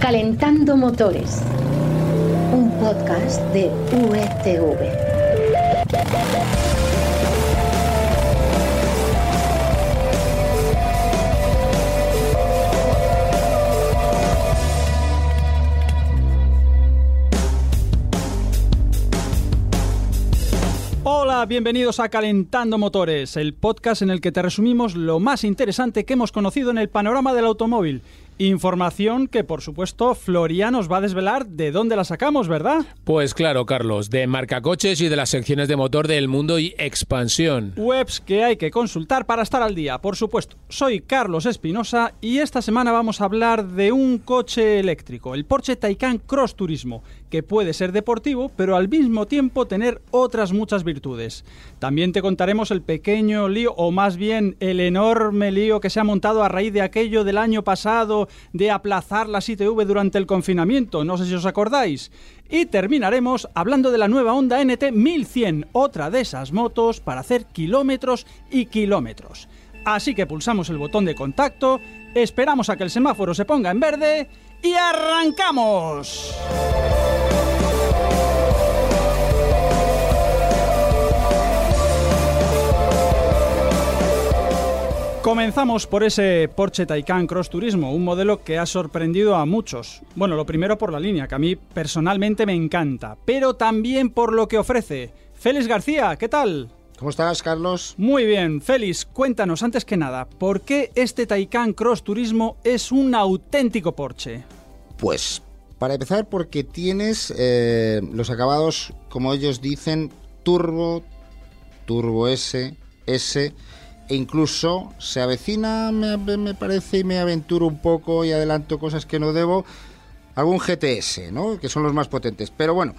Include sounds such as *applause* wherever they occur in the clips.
Calentando Motores, un podcast de UETV. Hola, bienvenidos a Calentando Motores, el podcast en el que te resumimos lo más interesante que hemos conocido en el panorama del automóvil. Información que, por supuesto, Florian nos va a desvelar de dónde la sacamos, ¿verdad? Pues claro, Carlos, de marcacoches y de las secciones de motor del mundo y expansión. Webs que hay que consultar para estar al día, por supuesto. Soy Carlos Espinosa y esta semana vamos a hablar de un coche eléctrico, el Porsche Taycan Cross Turismo, que puede ser deportivo, pero al mismo tiempo tener otras muchas virtudes. También te contaremos el pequeño lío, o más bien el enorme lío que se ha montado a raíz de aquello del año pasado de aplazar las ITV durante el confinamiento, no sé si os acordáis. Y terminaremos hablando de la nueva Honda NT 1100, otra de esas motos para hacer kilómetros y kilómetros. Así que pulsamos el botón de contacto, esperamos a que el semáforo se ponga en verde y arrancamos. Comenzamos por ese Porsche Taycan Cross Turismo, un modelo que ha sorprendido a muchos. Bueno, lo primero por la línea, que a mí personalmente me encanta, pero también por lo que ofrece. Félix García, ¿qué tal? ¿Cómo estás, Carlos? Muy bien, Félix, cuéntanos antes que nada, ¿por qué este Taycan Cross Turismo es un auténtico Porsche? Pues, para empezar, porque tienes eh, los acabados, como ellos dicen, turbo, turbo S, S e incluso se avecina, me, me, parece, y me aventuro un poco y adelanto cosas que no debo, algún GTS, ¿no? Que son los más potentes. Pero bueno,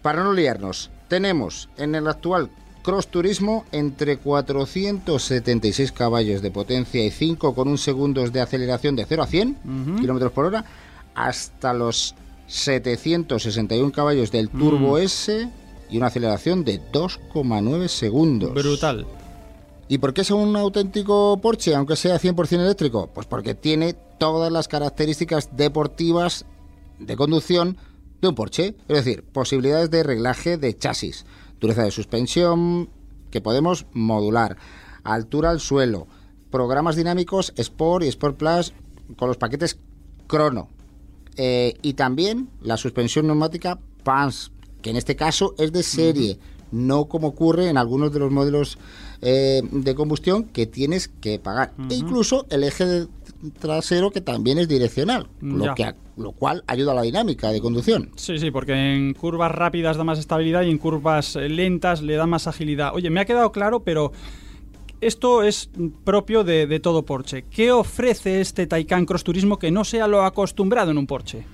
para no liarnos, tenemos en el actual Cross Turismo entre 476 caballos de potencia y 5 con un segundos de aceleración de 0 a 100 kilómetros por hora hasta los 761 caballos del Turbo S y una aceleración de 2,9 segundos. Brutal. ¿Y por qué es un auténtico Porsche, aunque sea 100% eléctrico? Pues porque tiene todas las características deportivas de conducción de un Porsche. Es decir, posibilidades de reglaje de chasis, dureza de suspensión que podemos modular, altura al suelo, programas dinámicos Sport y Sport Plus con los paquetes Crono. Eh, y también la suspensión neumática PANS, que en este caso es de serie, no como ocurre en algunos de los modelos eh, de combustión que tienes que pagar. E incluso el eje trasero que también es direccional, lo, que, lo cual ayuda a la dinámica de conducción. Sí, sí, porque en curvas rápidas da más estabilidad y en curvas eh, lentas le da más agilidad. Oye, me ha quedado claro, pero esto es propio de, de todo Porsche. ¿Qué ofrece este Taycan Cross Turismo que no sea lo acostumbrado en un Porsche?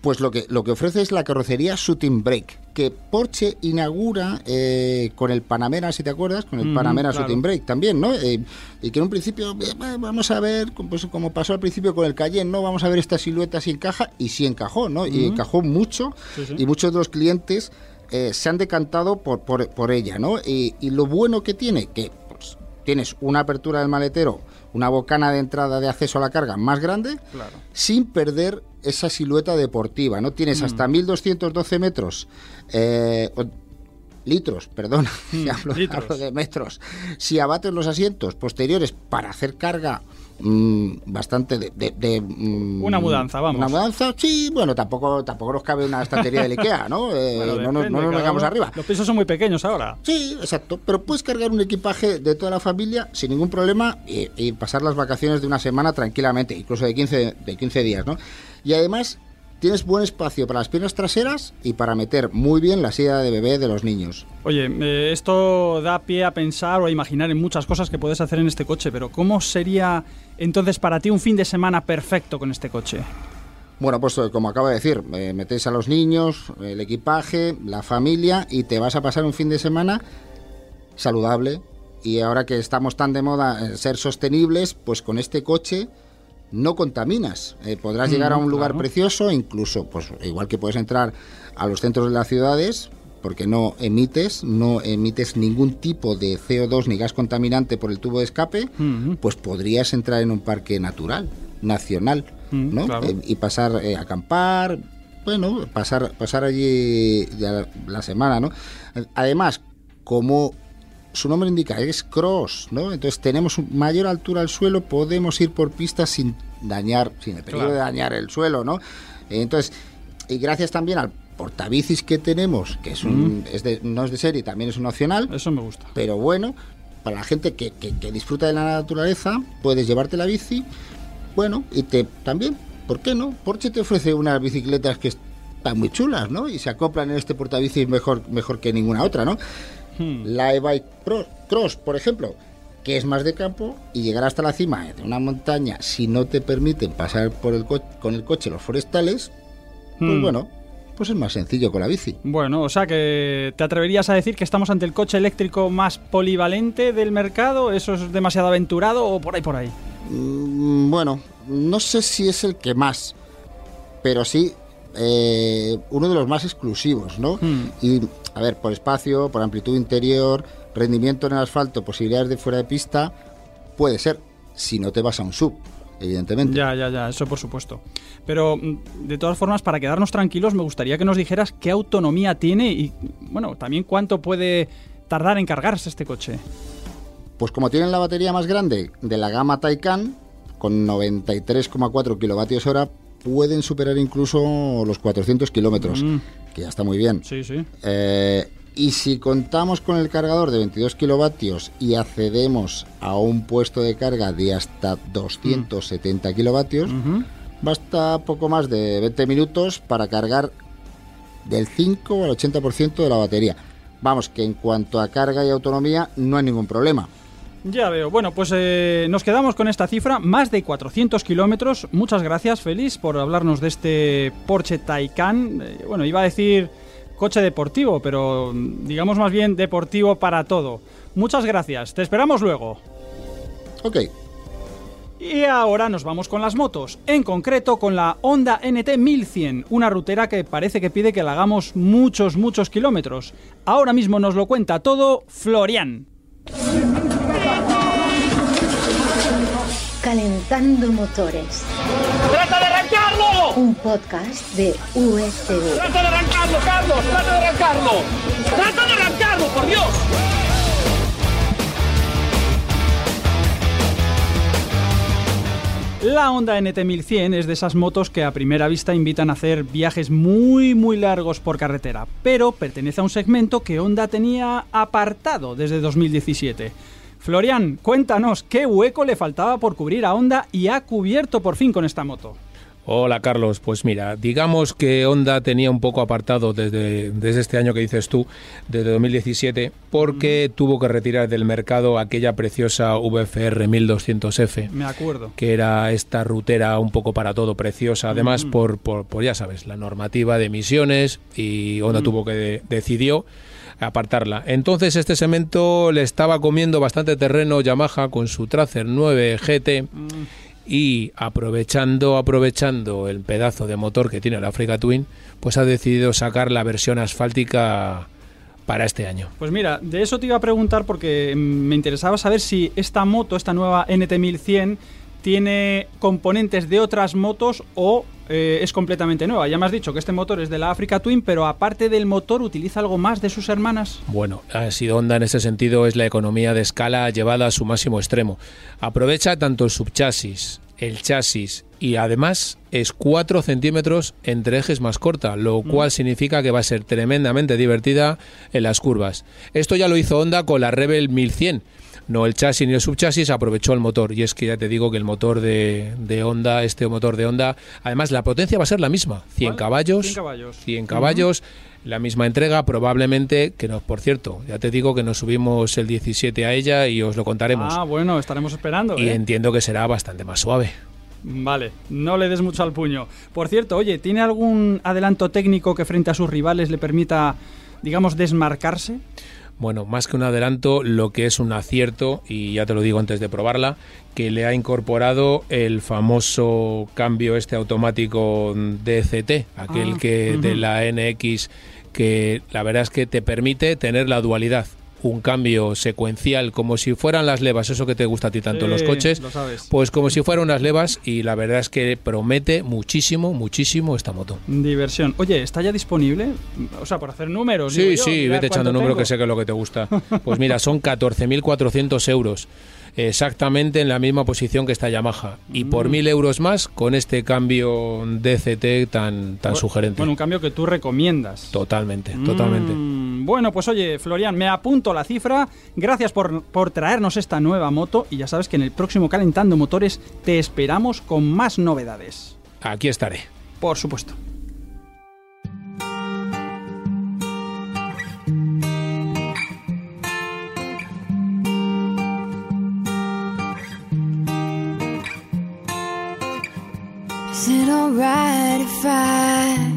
Pues lo que, lo que ofrece es la carrocería Shooting Brake, que Porsche inaugura eh, con el Panamera, si te acuerdas, con el Panamera Shooting Brake también, ¿no? Eh, y que en un principio, eh, vamos a ver, pues, como pasó al principio con el Cayenne, ¿no? Vamos a ver esta silueta si encaja, y sí encajó, ¿no? Y encajó mucho, y muchos de los clientes se han decantado por, por, por ella, ¿no? Y, y, lo bueno que tiene, que pues, tienes una apertura del maletero, una bocana de entrada de acceso a la carga más grande, sin perder esa silueta deportiva, ¿no? Tienes hasta 1212 metros, eh, litros, perdón, *laughs* hablo, de metros. Si abates los asientos posteriores para hacer carga mm, bastante de, mm, una mudanza vamos. una mudanza sí bueno tampoco tampoco nos cabe una estantería *laughs* del Ikea no eh, no, nos, no nos arriba. Los pisos son muy pequeños ahora. Sí exacto pero puedes cargar un equipaje de toda la familia sin ningún problema y, y pasar las vacaciones de una semana tranquilamente incluso de 15 de 15 días no y además tienes buen espacio para las piernas traseras y para meter muy bien la silla de bebé de los niños. Oye, eh, esto da pie a pensar o a imaginar en muchas cosas que puedes hacer en este coche, pero ¿cómo sería entonces para ti un fin de semana perfecto con este coche? Bueno, pues eh, como acabo de decir, eh, metes a los niños, el equipaje, la familia y te vas a pasar un fin de semana saludable. Y ahora que estamos tan de moda en ser sostenibles, pues con este coche no contaminas. Eh, podrás llegar a un lugar precioso, incluso, pues igual que puedes entrar a los centros de las ciudades, porque no emites, no emites ningún tipo de CO2 ni gas contaminante por el tubo de escape, pues podrías entrar en un parque natural, nacional. mm, ¿no? Eh, y pasar a acampar, bueno, pasar, pasar allí la semana, ¿no? Además, como su nombre indica, es cross, ¿no? Entonces tenemos mayor altura al suelo, podemos ir por pistas sin dañar, sin el peligro de dañar el suelo, ¿no? Entonces, y gracias también al portabicis que tenemos, que es un, es de, no es de serie, también es un opcional. Eso me gusta. Pero bueno, para la gente que, que, disfruta de la naturaleza, puedes llevarte la bici, bueno, y te también, ¿por qué no? Porsche te ofrece unas bicicletas que están muy chulas, ¿no? Y se acoplan en este portabicis mejor, mejor que ninguna otra, ¿no? Hmm. La e-bike Cross, por ejemplo, que es más de campo y llegar hasta la cima de una montaña si no te permiten pasar por el con el coche los forestales, pues hmm. bueno, pues es más sencillo con la bici. Bueno, o sea que te atreverías a decir que estamos ante el coche eléctrico más polivalente del mercado, eso es demasiado aventurado o por ahí por ahí. Mm, bueno, no sé si es el que más, pero sí eh, uno de los más exclusivos, ¿no? Hmm. Y, a ver, por espacio, por amplitud interior, rendimiento en el asfalto, posibilidades de fuera de pista, puede ser, si no te vas a un sub, evidentemente. Ya, ya, ya, eso por supuesto. Pero, mm, de todas formas, para quedarnos tranquilos, me gustaría que nos dijeras qué autonomía tiene y, bueno, también cuánto puede tardar en cargarse este coche. Pues como tienen la batería más grande de la gama Taycan, con 93,4 kilovatios hora, pueden superar incluso los 400 kilómetros, mm. que ya está muy bien. Sí, sí. Eh, y si contamos con el cargador de 22 kilovatios y accedemos a un puesto de carga de hasta 270 kilovatios, basta poco más de 20 minutos para cargar del 5 al 80% de la batería. Vamos, que en cuanto a carga y autonomía no hay ningún problema. Ya veo. Bueno, pues eh, nos quedamos con esta cifra, más de 400 kilómetros. Muchas gracias, Félix, por hablarnos de este Porsche Taycan. Eh, bueno, iba a decir coche deportivo, pero mm, digamos más bien deportivo para todo. Muchas gracias. Te esperamos luego. Ok. Y ahora nos vamos con las motos, en concreto con la Honda NT 1100, una rutera que parece que pide que la hagamos muchos, muchos kilómetros. Ahora mismo nos lo cuenta todo Florian. Calentando Motores. ¡Trata de arrancarlo! Un podcast de USB. ¡Trata de arrancarlo, Carlos! ¡Trata de arrancarlo! ¡Trata de arrancarlo, por Dios! La Honda NT1100 es de esas motos que a primera vista invitan a hacer viajes muy muy largos por carretera, pero pertenece a un segmento que Honda tenía apartado desde 2017. Florian, cuéntanos qué hueco le faltaba por cubrir a Honda y ha cubierto por fin con esta moto. Hola Carlos, pues mira, digamos que Honda tenía un poco apartado desde, desde este año que dices tú, desde 2017, porque tuvo que retirar del mercado aquella preciosa VFR 1200F. Me acuerdo. Que era esta rutera un poco para todo preciosa, además por, por, ya sabes, la normativa de emisiones y Honda tuvo que decidió apartarla. Entonces este cemento le estaba comiendo bastante terreno Yamaha con su Tracer 9 GT y aprovechando aprovechando el pedazo de motor que tiene la Africa Twin, pues ha decidido sacar la versión asfáltica para este año. Pues mira, de eso te iba a preguntar porque me interesaba saber si esta moto, esta nueva NT1100 tiene componentes de otras motos o eh, es completamente nueva. Ya me has dicho que este motor es de la Africa Twin, pero aparte del motor, ¿utiliza algo más de sus hermanas? Bueno, ha sido Honda en ese sentido es la economía de escala llevada a su máximo extremo. Aprovecha tanto el subchasis, el chasis y además es 4 centímetros entre ejes más corta, lo mm. cual significa que va a ser tremendamente divertida en las curvas. Esto ya lo hizo Honda con la Rebel 1100 no el chasis ni el subchasis, aprovechó el motor. Y es que ya te digo que el motor de, de Honda, este motor de Honda, además la potencia va a ser la misma, 100 caballos, 100 caballos, 100 caballos la misma entrega, probablemente, que nos, por cierto, ya te digo que nos subimos el 17 a ella y os lo contaremos. Ah, bueno, estaremos esperando. Y ¿eh? entiendo que será bastante más suave. Vale, no le des mucho al puño. Por cierto, oye, ¿tiene algún adelanto técnico que frente a sus rivales le permita, digamos, desmarcarse? Bueno, más que un adelanto, lo que es un acierto, y ya te lo digo antes de probarla, que le ha incorporado el famoso cambio este automático DCT, aquel ah, que de la NX que la verdad es que te permite tener la dualidad. Un cambio secuencial como si fueran las levas, eso que te gusta a ti tanto en los Sí, coches, lo sabes. pues como si fueran unas levas y la verdad es que promete muchísimo, muchísimo esta moto. Diversión. Oye, ¿está ya disponible? O sea, por hacer números. Sí, yo, sí, vete echando cuánto número tengo. que sé que es lo que te gusta. *laughs* Pues mira, son 14.400 euros. Exactamente en la misma posición que esta Yamaha. Y por Mm. 1.000 euros más con este cambio DCT tan, tan sugerente. Bueno, un cambio que tú recomiendas. Totalmente, totalmente. Mm, bueno, pues oye, Florian, me apunto la cifra. Gracias por, por traernos esta nueva moto. Y ya sabes que en el próximo Calentando Motores te esperamos con más novedades. Aquí estaré. Por supuesto. Is it alright if I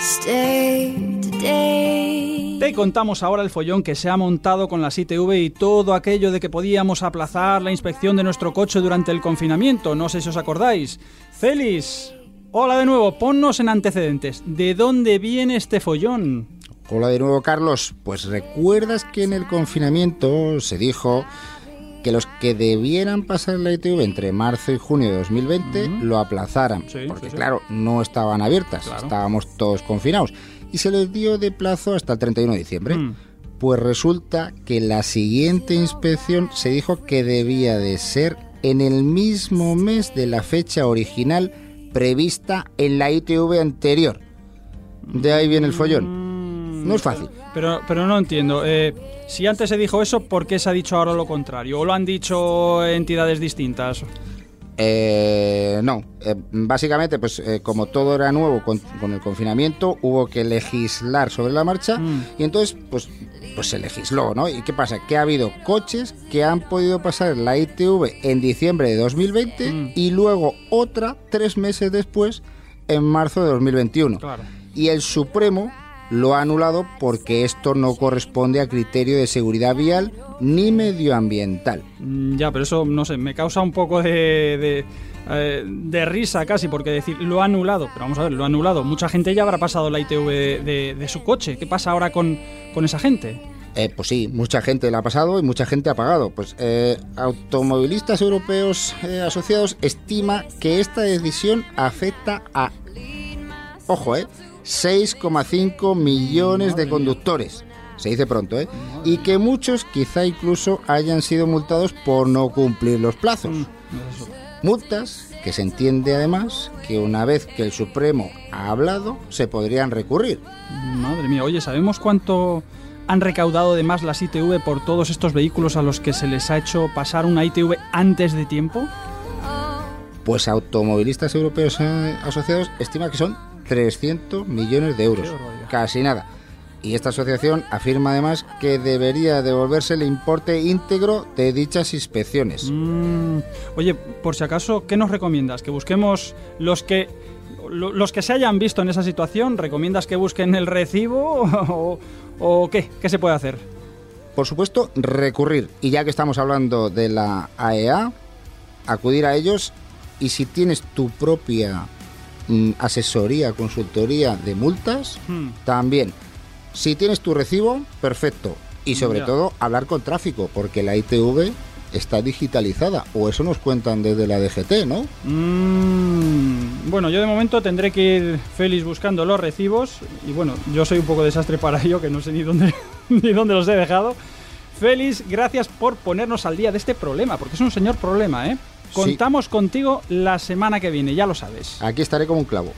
stay today? Te contamos ahora el follón que se ha montado con las ITV y todo aquello de que podíamos aplazar la inspección de nuestro coche durante el confinamiento. No sé si os acordáis. Félix, hola de nuevo, ponnos en antecedentes. ¿De dónde viene este follón? Hola de nuevo, Carlos. Pues recuerdas que en el confinamiento se dijo que los que debieran pasar la ITV entre marzo y junio de 2020 lo aplazaran, Sí, porque sí, sí. claro, no estaban abiertas, Claro. estábamos todos confinados y se les dio de plazo hasta el 31 de diciembre. Mm. Pues resulta que la siguiente inspección se dijo que debía de ser en el mismo mes de la fecha original prevista en la ITV anterior. De ahí viene el follón. No es fácil. Pero, pero no entiendo. eh, si antes se dijo eso, ¿por qué se ha dicho ahora lo contrario? ¿O lo han dicho entidades distintas? Eh, no, eh, básicamente, pues eh, como todo era nuevo con, con el confinamiento, hubo que legislar sobre la marcha Mm. y entonces, pues, pues se legisló, ¿no? ¿Y qué pasa? Que ha habido coches que han podido pasar la ITV en diciembre de 2020 Mm. y luego otra tres meses después, en marzo de 2021. Claro. Y el Supremo lo ha anulado porque esto no corresponde a criterio de seguridad vial ni medioambiental. Mm, Ya, pero eso, no sé, me causa un poco de, de, eh, de risa casi, porque decir, lo ha anulado, pero vamos a ver, lo ha anulado. Mucha gente ya habrá pasado la ITV de, de- de su coche. ¿Qué pasa ahora con, con esa gente? Eh, pues sí, mucha gente la ha pasado y mucha gente ha pagado. Pues eh, automovilistas europeos eh, asociados estima que esta decisión afecta a, ojo, eh, 6,5 millones de conductores. Se dice pronto, ¿eh? Y que muchos quizá incluso hayan sido multados por no cumplir los plazos. Multas que se entiende además que una vez que el Supremo ha hablado se podrían recurrir. Madre mía, oye, ¿sabemos cuánto han recaudado de más las ITV por todos estos vehículos a los que se les ha hecho pasar una ITV antes de tiempo? Pues automovilistas europeos eh, asociados estima que son 300 millones de euros. Casi nada. Y esta asociación afirma además que debería devolverse el importe íntegro de dichas inspecciones. Mm, oye, por si acaso, ¿qué nos recomiendas? ¿Que busquemos los que lo- los que se hayan visto en esa situación? ¿Recomiendas que busquen el recibo *laughs* o, o qué? ¿Qué se puede hacer? Por supuesto, recurrir. Y ya que estamos hablando de la AEA, acudir a ellos y si tienes tu propia mm, asesoría, consultoría de multas, Hmm. también. Si tienes tu recibo, perfecto. Y sobre Ya. todo, hablar con tráfico, porque la ITV está digitalizada. O eso nos cuentan desde la DGT, ¿no? Mm, bueno, yo de momento tendré que ir feliz buscando los recibos y bueno, yo soy un poco desastre para ello, que no sé ni dónde *laughs* ni dónde los he dejado. Félix, gracias por ponernos al día de este problema, porque es un señor problema, ¿eh? Sí. Contamos contigo la semana que viene, ya lo sabes. Aquí estaré como un clavo.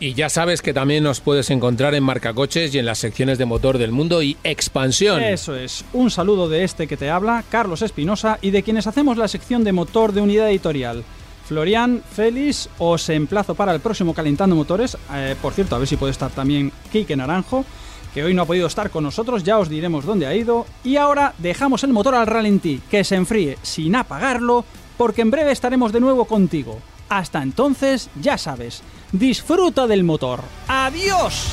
Y ya sabes que también nos puedes encontrar en Marcacoches y en las secciones de motor del mundo y expansión. Eso es, un saludo de este que te habla, Carlos Espinosa, y de quienes hacemos la sección de motor de unidad editorial. Florian, Félix, os emplazo para el próximo Calentando Motores. Eh, por cierto, a ver si puede estar también Kike Naranjo, que hoy no ha podido estar con nosotros, ya os diremos dónde ha ido. Y ahora dejamos el motor al ralentí, que se enfríe sin apagarlo, porque en breve estaremos de nuevo contigo. Hasta entonces, ya sabes, disfruta del motor. ¡Adiós!